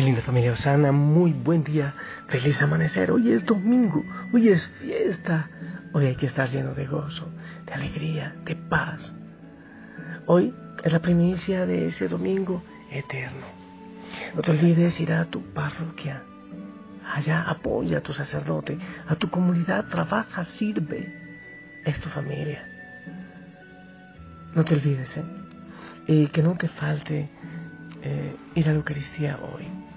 Mi linda familia Osana, muy buen día, feliz amanecer. Hoy es domingo, hoy es fiesta. Hoy hay que estar lleno de gozo, de alegría, de paz. Hoy es la primicia de ese domingo eterno. No te olvides ir a tu parroquia. Allá apoya a tu sacerdote, a tu comunidad, trabaja, sirve. Es tu familia. No te olvides, ¿eh? Y que no te falte eh, ir a la Eucaristía hoy.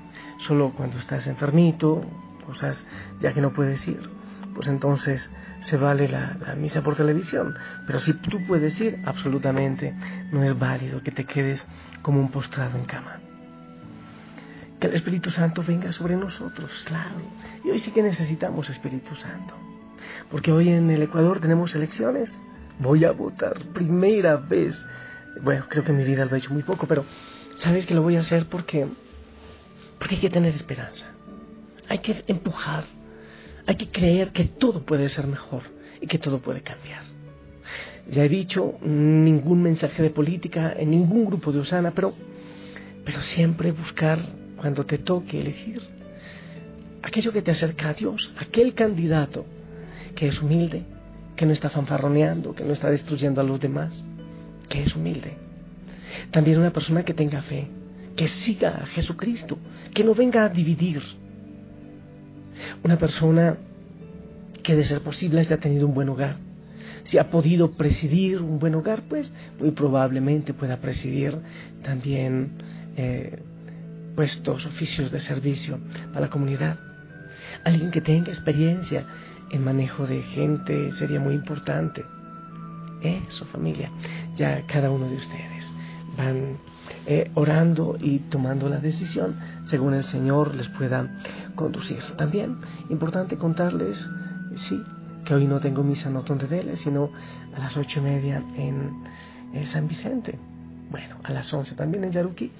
Solo cuando estás enfermito, cosas ya que no puedes ir, pues entonces se vale la, misa por televisión. Pero si tú puedes ir, absolutamente no es válido que te quedes como un postrado en cama. Que el Espíritu Santo venga sobre nosotros, claro. Y hoy sí que necesitamos Espíritu Santo. Porque hoy en el Ecuador tenemos elecciones. Voy a votar primera vez. Bueno, creo que mi vida lo he hecho muy poco, pero sabes que lo voy a hacer porque, porque hay que tener esperanza. Hay que empujar. Hay que creer que todo puede ser mejor y que todo puede cambiar. Ya he dicho, ningún mensaje de política en ningún grupo de Osana, pero, pero siempre buscar cuando te toque elegir aquello que te acerca a Dios, aquel candidato que es humilde, que no está fanfarroneando, que no está destruyendo a los demás, que es humilde. También una persona que tenga fe, que siga a Jesucristo, que no venga a dividir. Una persona que de ser posible haya tenido un buen hogar. Si ha podido presidir un buen hogar, pues muy probablemente pueda presidir también eh, puestos, oficios de servicio a la comunidad. Alguien que tenga experiencia en manejo de gente sería muy importante. Eso, familia. Ya cada uno de ustedes van eh, orando y tomando la decisión según el Señor les pueda conducir. También importante contarles, sí, que hoy no tengo misa no de sino a las ocho y media en, San Vicente. Bueno, a las once también en Yaruki.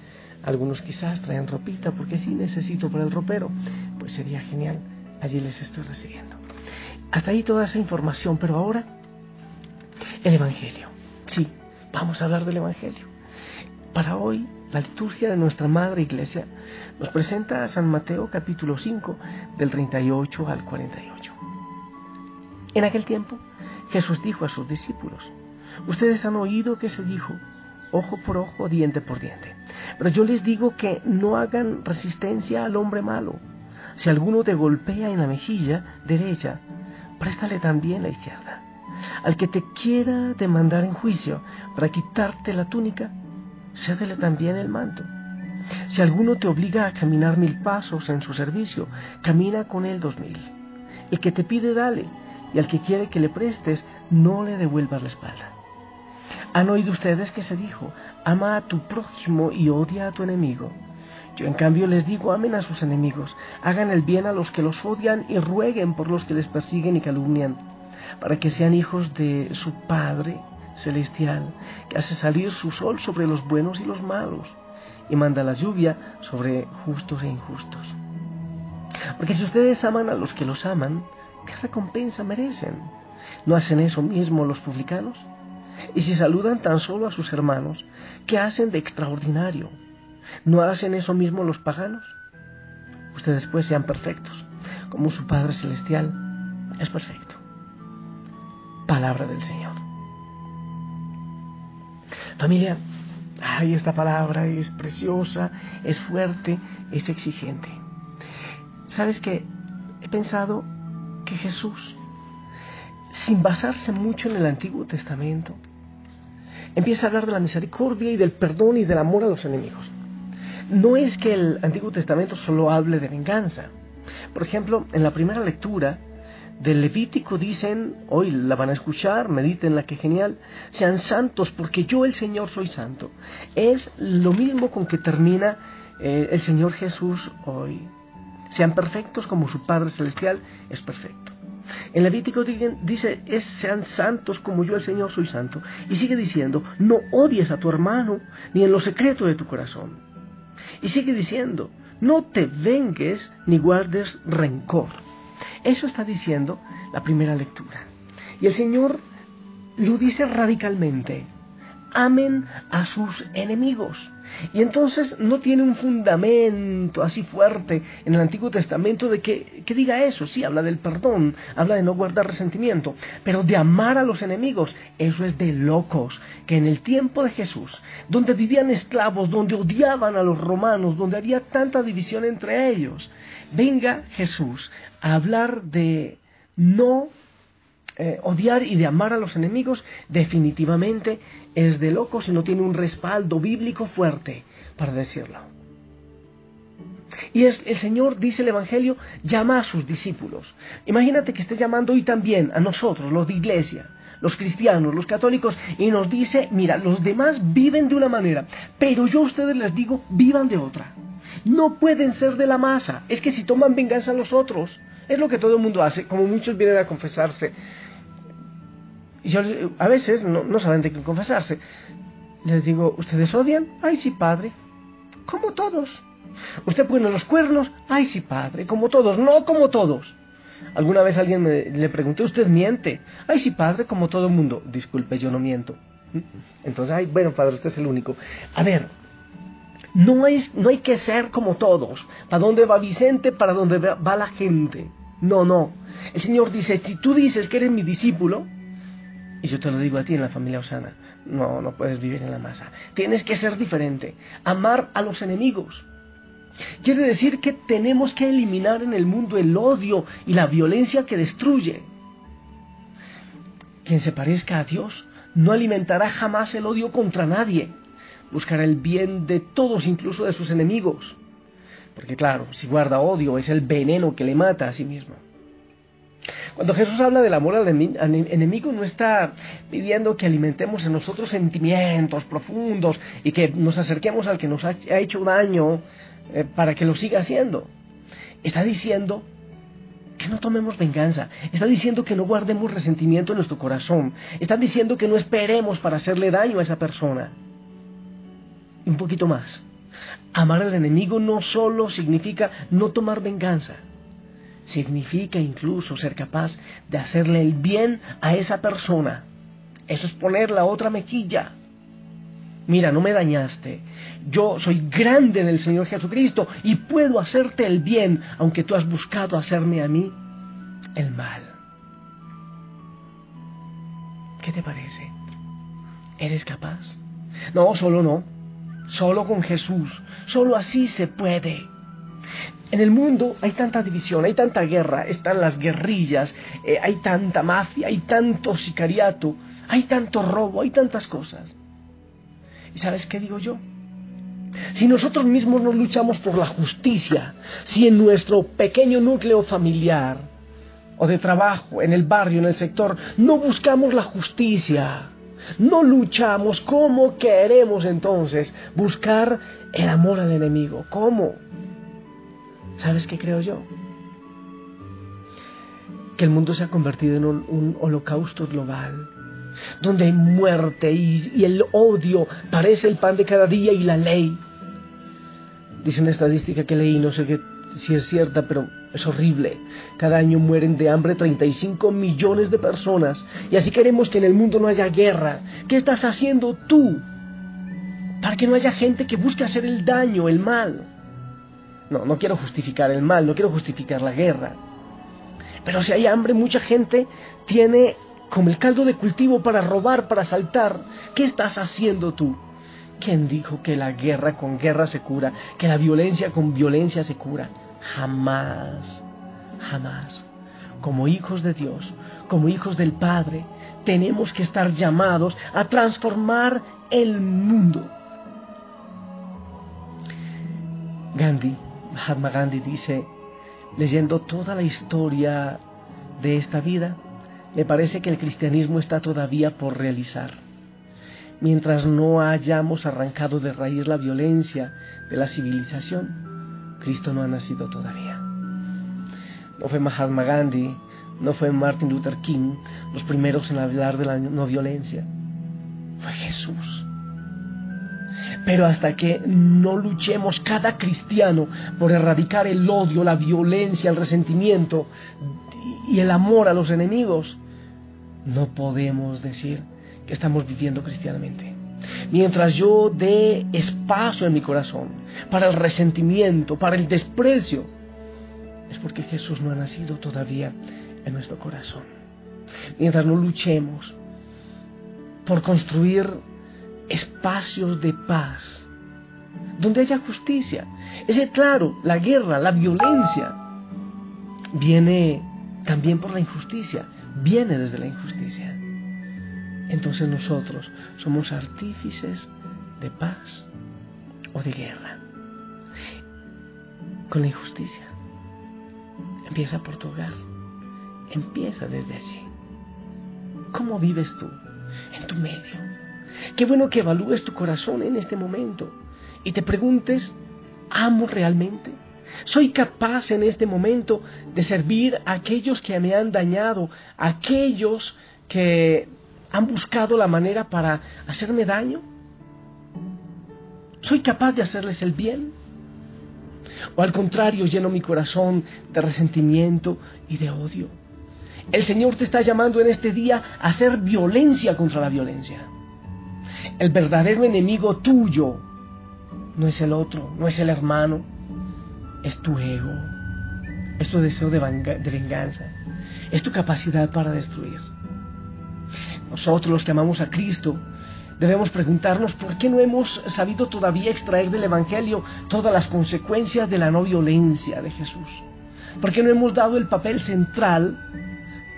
Algunos quizás traen ropita porque sí necesito para el ropero. Pues sería genial. Allí les estoy recibiendo. Hasta ahí toda esa información, pero ahora el Evangelio. Sí, vamos a hablar del Evangelio. Para hoy, la liturgia de nuestra Madre Iglesia nos presenta a San Mateo capítulo 5 del 38 al 48. En aquel tiempo, Jesús dijo a sus discípulos, ustedes han oído que se dijo, ojo por ojo, diente por diente. Pero yo les digo que no hagan resistencia al hombre malo. Si alguno te golpea en la mejilla derecha, préstale también la izquierda. Al que te quiera demandar en juicio para quitarte la túnica, cédele también el manto. Si alguno te obliga a caminar mil pasos en su servicio, camina con él dos mil. El que te pide, dale, y al que quiere que le prestes, no le devuelvas la espalda. Han oído ustedes que se dijo, ama a tu prójimo y odia a tu enemigo. Yo en cambio les digo, amen a sus enemigos, hagan el bien a los que los odian y rueguen por los que les persiguen y calumnian, para que sean hijos de su Padre celestial, que hace salir su sol sobre los buenos y los malos, y manda la lluvia sobre justos e injustos. Porque si ustedes aman a los que los aman, ¿qué recompensa merecen? ¿No hacen eso mismo los publicanos? Y si saludan tan solo a sus hermanos, ¿qué hacen de extraordinario? ¿No hacen eso mismo los paganos? Ustedes pues sean perfectos, como su Padre Celestial es perfecto. Palabra del Señor. Familia, ay, esta palabra es preciosa, es fuerte, es exigente. ¿Sabes qué? He pensado que Jesús, sin basarse mucho en el Antiguo Testamento, empieza a hablar de la misericordia y del perdón y del amor a los enemigos. No es que el Antiguo Testamento solo hable de venganza. Por ejemplo, en la primera lectura, del Levítico dicen, hoy la van a escuchar, mediten la que genial, sean santos porque yo el Señor soy santo. Es lo mismo con que termina eh, el Señor Jesús hoy. Sean perfectos como su Padre Celestial es perfecto. En Levítico dice, es, sean santos como yo el Señor soy santo. Y sigue diciendo, no odies a tu hermano ni en lo secreto de tu corazón. Y sigue diciendo, no te vengues ni guardes rencor. Eso está diciendo la primera lectura. Y el Señor lo dice radicalmente. Amen a sus enemigos. Y entonces no tiene un fundamento así fuerte en el Antiguo Testamento de que, que, diga eso. Sí, habla del perdón, habla de no guardar resentimiento, pero de amar a los enemigos, eso es de locos. Que en el tiempo de Jesús, donde vivían esclavos, donde odiaban a los romanos, donde había tanta división entre ellos, venga Jesús a hablar de no eh, odiar y de amar a los enemigos definitivamente es de locos y no tiene un respaldo bíblico fuerte para decirlo. Y es, el Señor, dice el Evangelio, llama a sus discípulos. Imagínate que esté llamando hoy también a nosotros, los de iglesia, los cristianos, los católicos, y nos dice, mira, los demás viven de una manera, pero yo a ustedes les digo, vivan de otra. No pueden ser de la masa. Es que si toman venganza a los otros, es lo que todo el mundo hace, como muchos vienen a confesarse. Y yo a veces no, saben de qué confesarse. Les digo, ¿ustedes odian? Ay, sí, padre. Como todos. ¿Usted pone los cuernos? Ay, sí, padre. Como todos. No como todos. Alguna vez alguien me, le pregunté, ¿usted miente? Ay, sí, padre, como todo el mundo. Disculpe, yo no miento. Entonces, ay, bueno, padre, usted es el único. A ver, no, no hay que ser como todos. ¿Para dónde va Vicente? ¿Para dónde va la gente? No, no. El Señor dice, si tú dices que eres mi discípulo, y yo te lo digo a ti en la familia Osana, no, no puedes vivir en la masa. Tienes que ser diferente. Amar a los enemigos. Quiere decir que tenemos que eliminar en el mundo el odio y la violencia que destruye. Quien se parezca a Dios no alimentará jamás el odio contra nadie buscará el bien de todos, incluso de sus enemigos. Porque claro, si guarda odio es el veneno que le mata a sí mismo. Cuando Jesús habla del amor al enemigo no está pidiendo que alimentemos en nosotros sentimientos profundos y que nos acerquemos al que nos ha hecho daño eh, para que lo siga haciendo. Está diciendo que no tomemos venganza. Está diciendo que no guardemos resentimiento en nuestro corazón. Está diciendo que no esperemos para hacerle daño a esa persona un poquito más. Amar al enemigo no solo significa no tomar venganza, significa incluso ser capaz de hacerle el bien a esa persona. Eso es poner la otra mejilla. Mira, no me dañaste. Yo soy grande en el Señor Jesucristo y puedo hacerte el bien, aunque tú has buscado hacerme a mí el mal. ¿Qué te parece? ¿Eres capaz? No, solo no. Solo con Jesús. Solo así se puede. En el mundo hay tanta división, hay tanta guerra, están las guerrillas, eh, hay tanta mafia, hay tanto sicariato, hay tanto robo, hay tantas cosas. ¿Y sabes qué digo yo? Si nosotros mismos no luchamos por la justicia, si en nuestro pequeño núcleo familiar o de trabajo, en el barrio, en el sector, no buscamos la justicia, no luchamos, ¿cómo queremos entonces buscar el amor al enemigo? ¿Cómo? ¿Sabes qué creo yo? Que el mundo se ha convertido en un, holocausto global, donde hay muerte y, y el odio parece el pan de cada día y la ley. Dice una estadística que leí, no sé qué si es cierta, pero es horrible. Cada año mueren de hambre 35 millones de personas. Y así queremos que en el mundo no haya guerra. ¿Qué estás haciendo tú para que no haya gente que busque hacer el daño, el mal? No, no quiero justificar el mal, no quiero justificar la guerra. Pero si hay hambre, mucha gente tiene como el caldo de cultivo para robar, para asaltar. ¿Qué estás haciendo tú? ¿Quién dijo que la guerra con guerra se cura? Que la violencia con violencia se cura? Jamás, jamás. Como hijos de Dios, como hijos del Padre, tenemos que estar llamados a transformar el mundo. Gandhi, Mahatma Gandhi dice, leyendo toda la historia de esta vida, me parece que el cristianismo está todavía por realizar. Mientras no hayamos arrancado de raíz la violencia de la civilización, Cristo no ha nacido todavía. No fue Mahatma Gandhi, no fue Martin Luther King los primeros en hablar de la no violencia. Fue Jesús. Pero hasta que no luchemos cada cristiano por erradicar el odio, la violencia, el resentimiento y el amor a los enemigos, no podemos decir que estamos viviendo cristianamente. Mientras yo dé espacio en mi corazón para el resentimiento, para el desprecio, es porque Jesús no ha nacido todavía en nuestro corazón. Mientras no luchemos por construir espacios de paz, donde haya justicia. Es claro, la guerra, la violencia, viene también por la injusticia, viene desde la injusticia. Entonces nosotros somos artífices de paz o de guerra. Con la injusticia. Empieza por tu hogar. Empieza desde allí. ¿Cómo vives tú en tu medio? Qué bueno que evalúes tu corazón en este momento y te preguntes, ¿amo realmente? ¿Soy capaz en este momento de servir a aquellos que me han dañado, a aquellos que han buscado la manera para hacerme daño? ¿Soy capaz de hacerles el bien? ¿O al contrario lleno mi corazón de resentimiento y de odio? El Señor te está llamando en este día a hacer violencia contra la violencia. El verdadero enemigo tuyo no es el otro, no es el hermano, es tu ego, es tu deseo de, venganza, es tu capacidad para destruir. Nosotros los que amamos a Cristo debemos preguntarnos por qué no hemos sabido todavía extraer del Evangelio todas las consecuencias de la no violencia de Jesús. ¿Por qué no hemos dado el papel central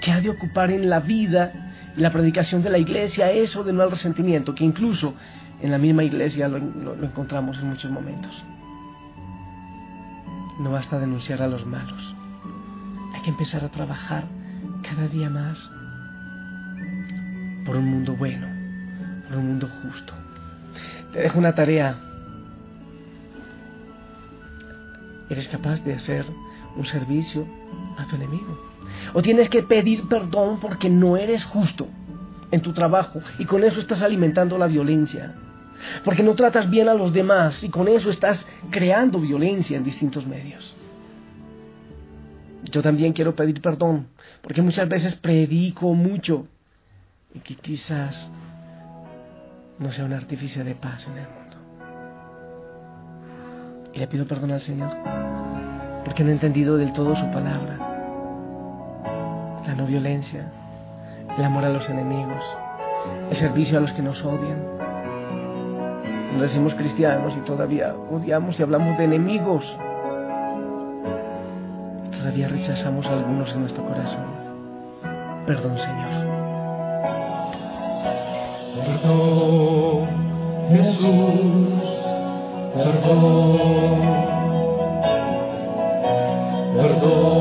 que ha de ocupar en la vida y la predicación de la iglesia eso de no al resentimiento, que incluso en la misma iglesia lo, lo encontramos en muchos momentos? No basta denunciar a los malos. Hay que empezar a trabajar cada día más por un mundo bueno, por un mundo justo. Te dejo una tarea. ¿Eres capaz de hacer un servicio a tu enemigo? ¿O tienes que pedir perdón porque no eres justo en tu trabajo y con eso estás alimentando la violencia? porque no tratas bien a los demás y con eso estás creando violencia en distintos medios. Yo también quiero pedir perdón, porque muchas veces predico mucho y que quizás no sea un artificio de paz en el mundo. Y le pido perdón al Señor, porque no he entendido del todo su palabra, la no violencia, el amor a los enemigos, el servicio a los que nos odian nos decimos cristianos y todavía odiamos y hablamos de enemigos. Todavía rechazamos a algunos en nuestro corazón. Perdón, Señor. Perdón, Jesús, perdón, perdóname,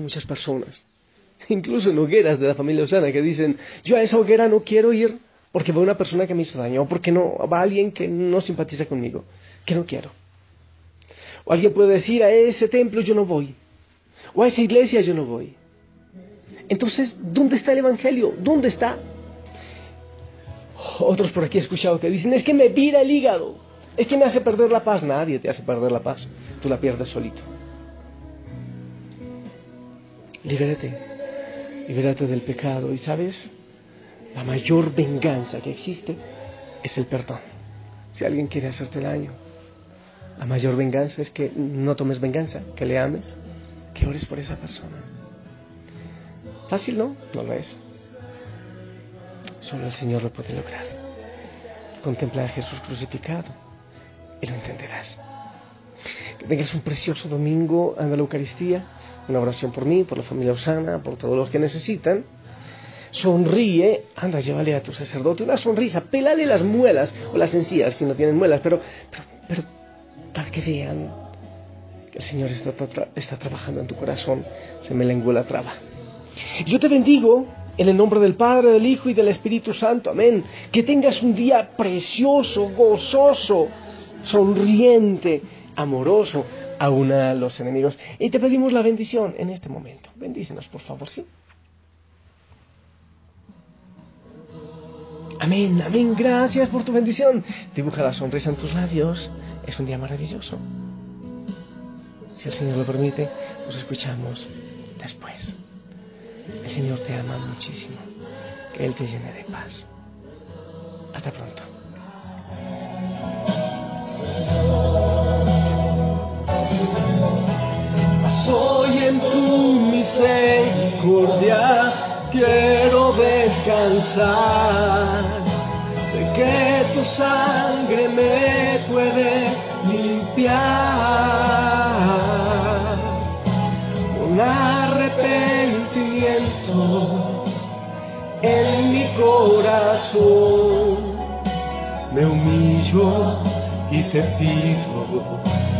muchas personas, incluso en hogueras de la familia Osana, que dicen, yo a esa hoguera no quiero ir porque va una persona que me hizo daño, o porque no va alguien que no simpatiza conmigo, que no quiero. O alguien puede decir, a ese templo yo no voy, o a esa iglesia yo no voy. Entonces, ¿dónde está el Evangelio? ¿Dónde está? Otros por aquí he escuchado que dicen, es que me vira el hígado. Es que me hace perder la paz. Nadie te hace perder la paz. Tú la pierdes solito. Libérate. Libérate del pecado. Y sabes, la mayor venganza que existe es el perdón. Si alguien quiere hacerte daño, la mayor venganza es que no tomes venganza, que le ames, que ores por esa persona. Fácil, ¿no? No lo es. Solo el Señor lo puede lograr. Contempla a Jesús crucificado y lo entenderás. Que tengas un precioso domingo, anda la Eucaristía, una oración por mí, por la familia Osana, por todos los que necesitan. Sonríe, anda, llévale a tu sacerdote una sonrisa, pélale las muelas o las encías si no tienen muelas, pero, pero, pero para que vean que el Señor está, está trabajando en tu corazón, se me lenguó la traba. Yo te bendigo en el nombre del Padre, del Hijo y del Espíritu Santo. Amén. Que tengas un día precioso, gozoso, sonriente, amoroso, aún a los enemigos. Y te pedimos la bendición en este momento. Bendícenos, por favor, sí. Amén, amén. Gracias por tu bendición. Dibuja la sonrisa en tus labios. Es un día maravilloso. Si el Señor lo permite, nos escuchamos después. El Señor te ama muchísimo. Que Él te llene de paz. Hasta pronto. Soy en tu misericordia, quiero descansar. Sé que tu sangre me puede limpiar. Me humillo y te pido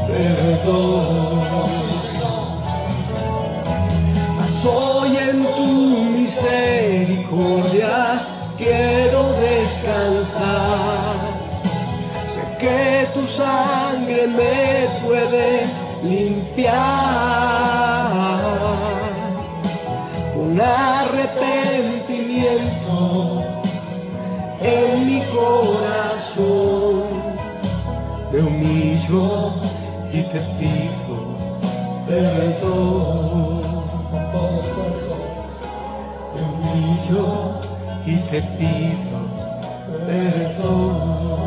perdón. Soy en tu misericordia, quiero descansar. Sé que tu sangre me puede limpiar. Corazón. Me humillo y te pido perdón. Me humillo y te pido perdón.